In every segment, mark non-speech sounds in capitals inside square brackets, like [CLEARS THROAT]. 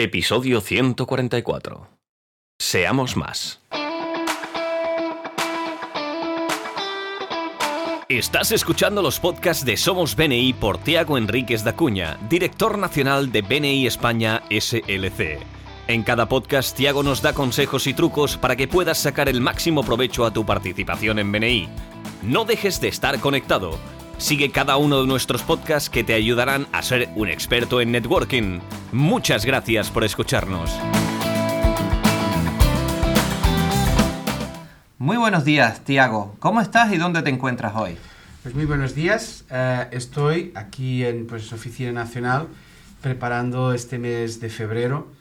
Episodio 144. Seamos más. Estás escuchando los podcasts de Somos BNI por Tiago Enríquez da Cuña, director nacional de BNI España SLC. En cada podcast, Tiago nos da consejos y trucos para que puedas sacar el máximo provecho a tu participación en BNI. No dejes de estar conectado. Sigue cada uno de nuestros podcasts que te ayudarán a ser un experto en networking. Muchas gracias por escucharnos. Muy buenos días, Tiago. ¿Cómo estás y dónde te encuentras hoy? Pues muy buenos días. Eh, estoy aquí en pues, Oficina Nacional preparando este mes de febrero,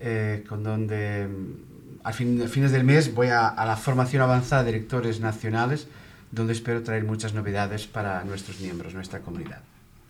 eh, con donde mm, al fin, a fines del mes voy a, a la formación avanzada de directores nacionales donde espero traer muchas novedades para nuestros miembros, nuestra comunidad.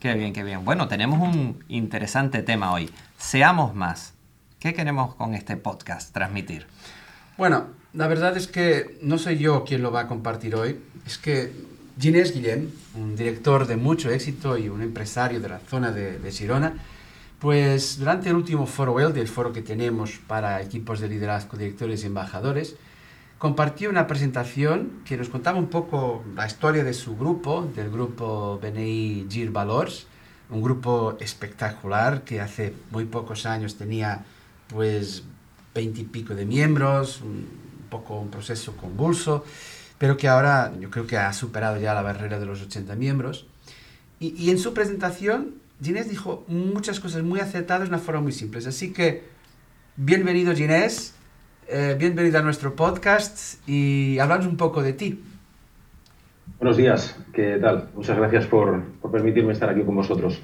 Qué bien, qué bien. Bueno, tenemos un interesante tema hoy. Seamos más. ¿Qué queremos con este podcast transmitir? Bueno, la verdad es que no soy yo quien lo va a compartir hoy. Es que Ginés Guillem, un director de mucho éxito y un empresario de la zona de, de Girona, pues durante el último foro WELD, el foro que tenemos para equipos de liderazgo, directores y embajadores, compartió una presentación que nos contaba un poco la historia de su grupo, del grupo BNI Gir Valors, un grupo espectacular que hace muy pocos años tenía pues veintipico de miembros, un poco un proceso convulso, pero que ahora yo creo que ha superado ya la barrera de los 80 miembros. Y, y en su presentación, Ginés dijo muchas cosas muy acertadas de una forma muy simple. Así que, bienvenido Ginés, eh, bienvenido a nuestro podcast y hablamos un poco de ti. Buenos días, ¿qué tal? Muchas gracias por, por permitirme estar aquí con vosotros.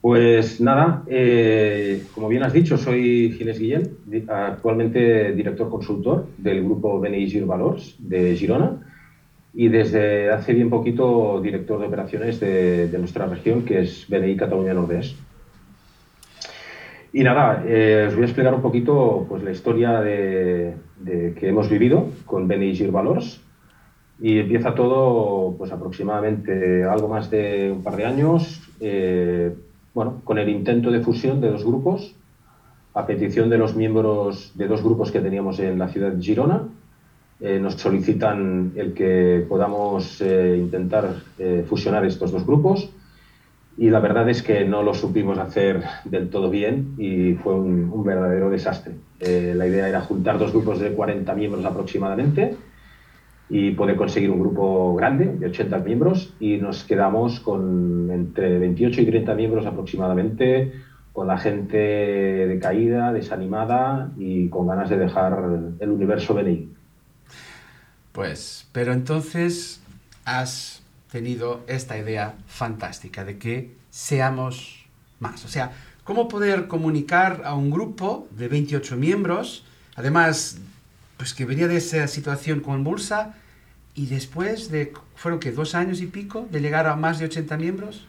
Pues nada, eh, como bien has dicho, soy Ginés Guillén, actualmente director consultor del grupo BNI Gir Valors de Girona y desde hace bien poquito director de operaciones de, de nuestra región, que es BNI Cataluña Nordeste. Y nada, eh, os voy a explicar un poquito pues, la historia de, de que hemos vivido con BNI Gir Valors. Y empieza todo pues, aproximadamente algo más de un par de años, eh, bueno, con el intento de fusión de dos grupos, a petición de los miembros de dos grupos que teníamos en la ciudad de Girona. Eh, nos solicitan el que podamos intentar fusionar estos dos grupos y la verdad es que no lo supimos hacer del todo bien y fue un, verdadero desastre. Eh, la idea era juntar dos grupos de 40 miembros aproximadamente y poder conseguir un grupo grande de 80 miembros y nos quedamos con entre 28 y 30 miembros aproximadamente, con la gente decaída, desanimada y con ganas de dejar el universo BNI. Pues, pero entonces has tenido esta idea fantástica de que seamos más. O sea, ¿cómo poder comunicar a un grupo de 28 miembros, además, pues que venía de esa situación convulsa, y después de, fueron que dos años y pico, de llegar a más de 80 miembros?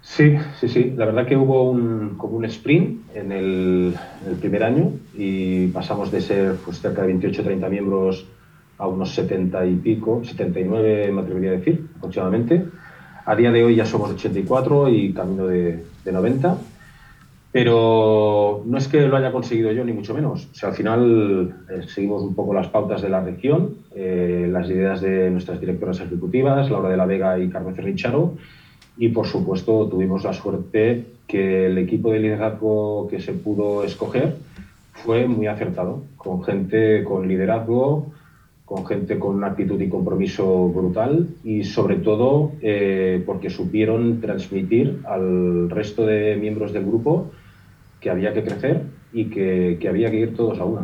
Sí, sí, sí. La verdad que hubo un, como un sprint en el, en el primer año y pasamos de ser pues, cerca de 28 30 miembros a unos 70 y pico, 79 me atrevería a decir aproximadamente. A día de hoy ya somos 84 y camino de, de 90. Pero no es que lo haya conseguido yo, ni mucho menos. O sea, al final eh, seguimos un poco las pautas de la región, eh, las ideas de nuestras directoras ejecutivas, Laura de la Vega y Carmen Cerricharo, y por supuesto tuvimos la suerte que el equipo de liderazgo que se pudo escoger fue muy acertado, con gente con liderazgo, con gente con una actitud y compromiso brutal y sobre todo eh, porque supieron transmitir al resto de miembros del grupo que había que crecer y que, que había que ir todos a una.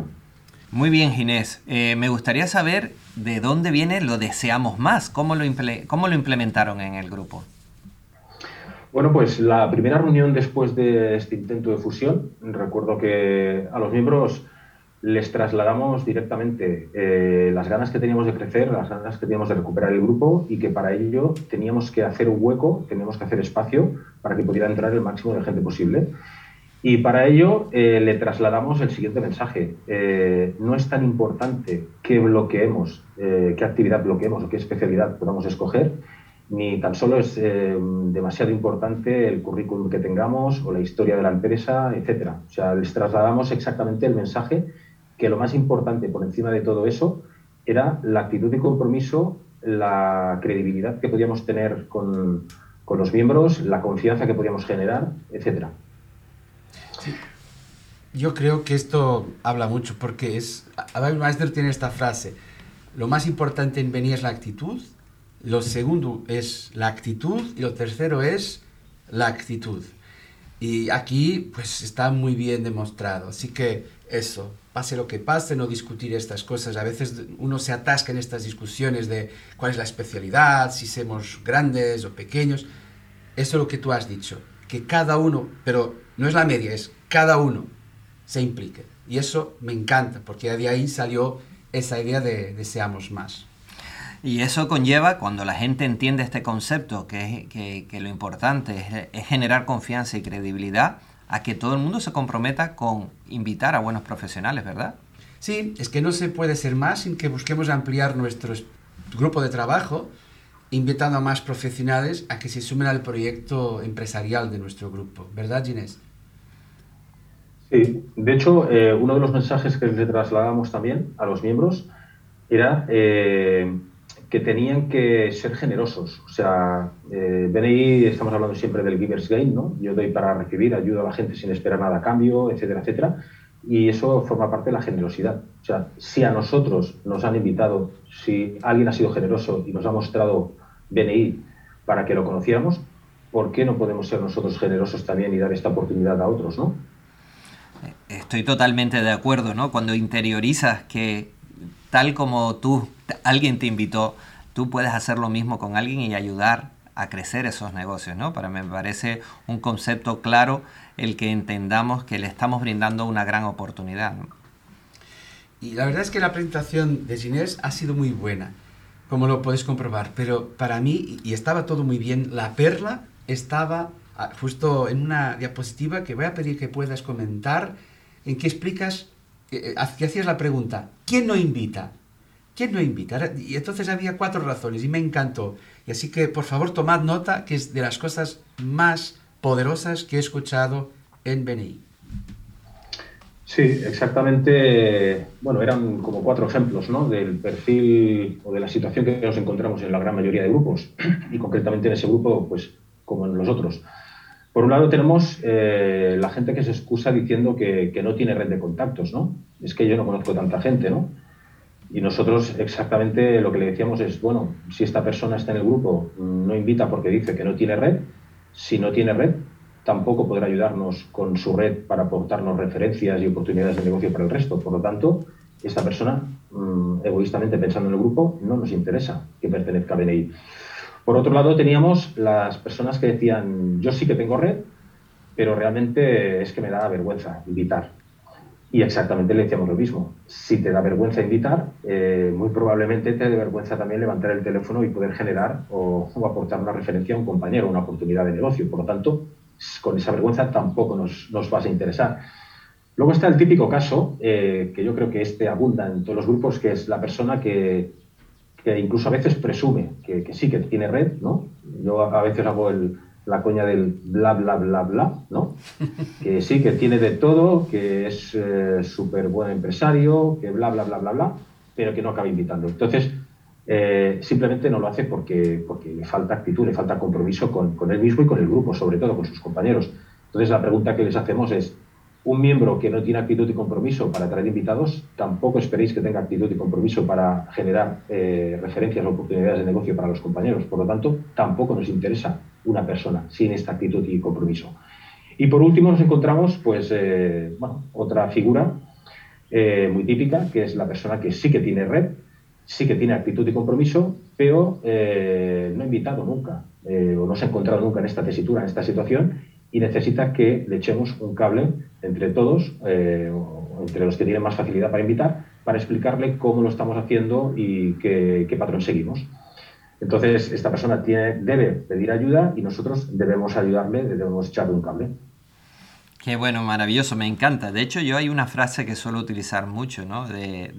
Muy bien, Ginés. Eh, me gustaría saber de dónde viene lo deseamos más. ¿Cómo lo, imple ¿Cómo lo implementaron en el grupo? Bueno, pues la primera reunión después de este intento de fusión, recuerdo que a los miembros les trasladamos directamente eh, las ganas que teníamos de crecer, las ganas que teníamos de recuperar el grupo y que para ello teníamos que hacer un hueco, teníamos que hacer espacio para que pudiera entrar el máximo de gente posible. Y para ello eh, le trasladamos el siguiente mensaje. Eh, no es tan importante qué bloqueemos, eh, qué actividad bloqueemos o qué especialidad podamos escoger, ni tan solo es eh, demasiado importante el currículum que tengamos o la historia de la empresa, etcétera. O sea, les trasladamos exactamente el mensaje que lo más importante por encima de todo eso era la actitud de compromiso, la credibilidad que podíamos tener con, con los miembros, la confianza que podíamos generar, etcétera. Yo creo que esto habla mucho porque es, Abel Meister tiene esta frase, lo más importante en venir es la actitud, lo segundo es la actitud y lo tercero es la actitud. Y aquí pues está muy bien demostrado. Así que eso, pase lo que pase, no discutir estas cosas. A veces uno se atasca en estas discusiones de cuál es la especialidad, si somos grandes o pequeños. Eso es lo que tú has dicho, que cada uno, pero no es la media, es cada uno se implique. Y eso me encanta, porque de ahí salió esa idea de deseamos más. Y eso conlleva, cuando la gente entiende este concepto, que, que, lo importante es, generar confianza y credibilidad, a que todo el mundo se comprometa con invitar a buenos profesionales, ¿verdad? Sí, es que no se puede ser más sin que busquemos ampliar nuestro grupo de trabajo, invitando a más profesionales a que se sumen al proyecto empresarial de nuestro grupo, ¿verdad, Ginés? Sí, de hecho, eh, uno de los mensajes que le trasladamos también a los miembros era eh, que tenían que ser generosos. O sea, eh, BNI, estamos hablando siempre del Giver's Gain, ¿no? Yo doy para recibir, ayudo a la gente sin esperar nada a cambio, etcétera, etcétera. Y eso forma parte de la generosidad. O sea, si a nosotros nos han invitado, si alguien ha sido generoso y nos ha mostrado BNI para que lo conociéramos, ¿por qué no podemos ser nosotros generosos también y dar esta oportunidad a otros, no? Estoy totalmente de acuerdo, ¿no? Cuando interiorizas que tal como tú, alguien te invitó, tú puedes hacer lo mismo con alguien y ayudar a crecer esos negocios, ¿no? Para mí me parece un concepto claro el que entendamos que le estamos brindando una gran oportunidad. Y la verdad es que la presentación de Ginés ha sido muy buena, como lo puedes comprobar, pero para mí, y estaba todo muy bien, la perla estaba ah, justo en una diapositiva que voy a pedir que puedas comentar en que explicas, eh, eh, que hacías la pregunta, ¿quién no invita? ¿Quién no invita? Y entonces había cuatro razones y me encantó. Y así que por favor tomad nota que es de las cosas más poderosas que he escuchado en BNI. Sí, exactamente. Bueno, eran como cuatro ejemplos ¿no? del perfil o de la situación que nos encontramos en la gran mayoría de grupos [CLEARS THROAT] y concretamente en ese grupo, pues como en los otros. Por un lado tenemos eh, la gente que se excusa diciendo que, no tiene red de contactos, ¿no? Es que yo no conozco tanta gente, ¿no? Y nosotros exactamente lo que le decíamos es, bueno, si esta persona está en el grupo, no invita porque dice que no tiene red, si no tiene red, tampoco podrá ayudarnos con su red para aportarnos referencias y oportunidades de negocio para el resto. Por lo tanto, esta persona, mm, egoístamente pensando en el grupo, no nos interesa que pertenezca a BNI. Por otro lado, teníamos las personas que decían, yo sí que tengo red, pero realmente es que me da vergüenza invitar. Y exactamente le decíamos lo mismo. Si te da vergüenza invitar, eh, muy probablemente te dé vergüenza también levantar el teléfono y poder generar o, aportar una referencia a un compañero, una oportunidad de negocio. Por lo tanto, con esa vergüenza tampoco nos, nos vas a interesar. Luego está el típico caso, eh, que yo creo que este abunda en todos los grupos, que es la persona que que incluso a veces presume que, sí, que tiene red, ¿no? Yo a veces hago la coña del bla, bla, bla, bla, ¿no? [LAUGHS] Que sí, que tiene de todo, que es eh, súper buen empresario, que bla, bla, bla, bla, bla, pero que no acaba invitando. Entonces, eh, simplemente no lo hace porque, porque le falta actitud, le falta compromiso con, con él mismo y con el grupo, sobre todo con sus compañeros. Entonces, la pregunta que les hacemos es, un miembro que no tiene actitud y compromiso para traer invitados, tampoco esperéis que tenga actitud y compromiso para generar eh, referencias o oportunidades de negocio para los compañeros. Por lo tanto, tampoco nos interesa una persona sin esta actitud y compromiso. Y por último nos encontramos, pues, eh, otra figura eh, muy típica, que es la persona que sí que tiene red, sí que tiene actitud y compromiso, pero no ha invitado nunca o no se ha encontrado nunca en esta tesitura, en esta situación, y necesita que le echemos un cable entre todos, eh, entre los que tienen más facilidad para invitar, para explicarle cómo lo estamos haciendo y qué, patrón seguimos. Entonces, esta persona tiene, debe pedir ayuda y nosotros debemos ayudarle, debemos echarle un cable. Qué bueno, maravilloso, me encanta. De hecho, yo hay una frase que suelo utilizar mucho, ¿no? De,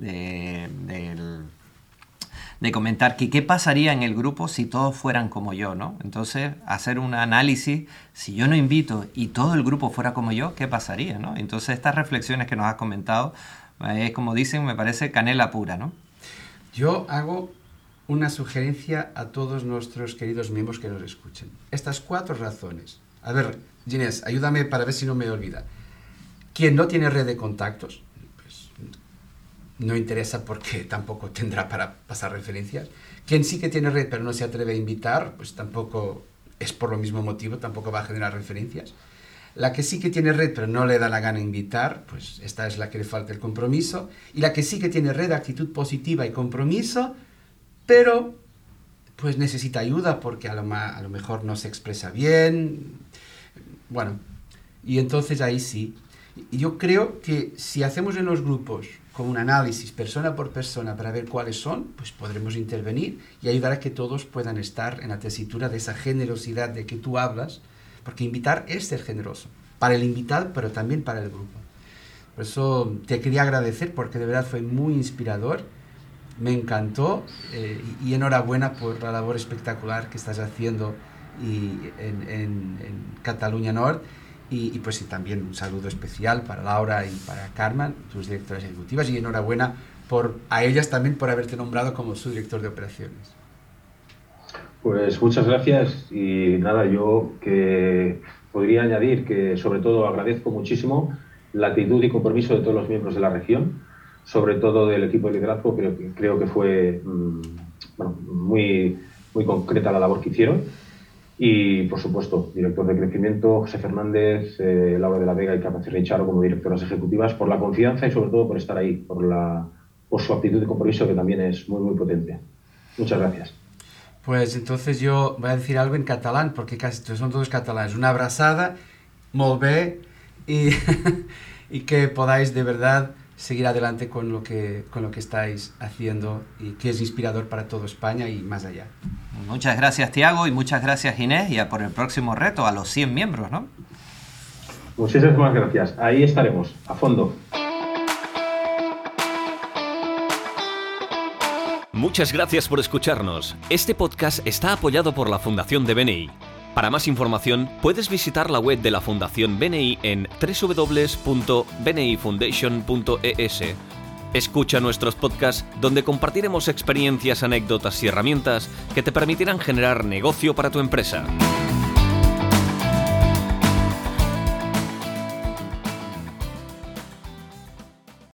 de comentar que qué pasaría en el grupo si todos fueran como yo, ¿no? Entonces, hacer un análisis, si yo no invito y todo el grupo fuera como yo, ¿qué pasaría, no? Entonces, estas reflexiones que nos has comentado, es como dicen, me parece canela pura, ¿no? Yo hago una sugerencia a todos nuestros queridos miembros que nos escuchen. Estas cuatro razones. A ver, Ginés, ayúdame para ver si no me olvida. Quien no tiene red de contactos, pues no interesa porque [LAUGHS] tampoco tendrá para pasar referencias. Quien sí que tiene red pero no se atreve a invitar, pues tampoco es por lo mismo motivo, tampoco va a generar referencias. La que sí que tiene red pero no le da la gana invitar, pues esta es la que le falta el compromiso. Y la que sí que tiene red, actitud positiva y compromiso, pero pues necesita ayuda porque a lo, a lo mejor no se expresa bien. Bueno, y entonces ahí sí. Yo creo que si hacemos en los grupos con un análisis persona por persona para ver cuáles son, pues podremos intervenir y ayudar a que todos puedan estar en la tesitura de esa generosidad de que tú hablas, porque invitar es ser generoso, para el invitado, pero también para el grupo. Por eso te quería agradecer porque de verdad fue muy inspirador me encantó eh, y, enhorabuena por la labor espectacular que estás haciendo y en, Cataluña Norte. Y, pues también un saludo especial para Laura y para Carmen, tus directoras ejecutivas, y enhorabuena por, a ellas también por haberte nombrado como su director de operaciones. Pues muchas gracias y nada, yo que podría añadir que sobre todo agradezco muchísimo la actitud y compromiso de todos los miembros de la región sobre todo del equipo de liderazgo, creo, creo que fue mm, muy, muy concreta la labor que hicieron. Y, por supuesto, director de crecimiento, José Fernández, eh, Laura de la Vega y Carmen Richaro como directoras ejecutivas, por la confianza y sobre todo por estar ahí, por, la, por su actitud de compromiso que también es muy, muy potente. Muchas gracias. Pues entonces yo voy a decir algo en catalán, porque casi son todos catalanes. Una abrazada, molt y, y [LAUGHS] que podáis de verdad seguir adelante con lo que, con lo que estáis haciendo y que es inspirador para toda España y más allá. Muchas gracias, Tiago, y muchas gracias, Inés, y a por el próximo reto, a los 100 miembros, ¿no? Muchísimas gracias. Ahí estaremos, a fondo. Muchas gracias por escucharnos. Este podcast está apoyado por la Fundación de BNI. Para más información, puedes visitar la web de la Fundación BNI en www.bnifoundation.es. Escucha nuestros podcasts donde compartiremos experiencias, anécdotas y herramientas que te permitirán generar negocio para tu empresa.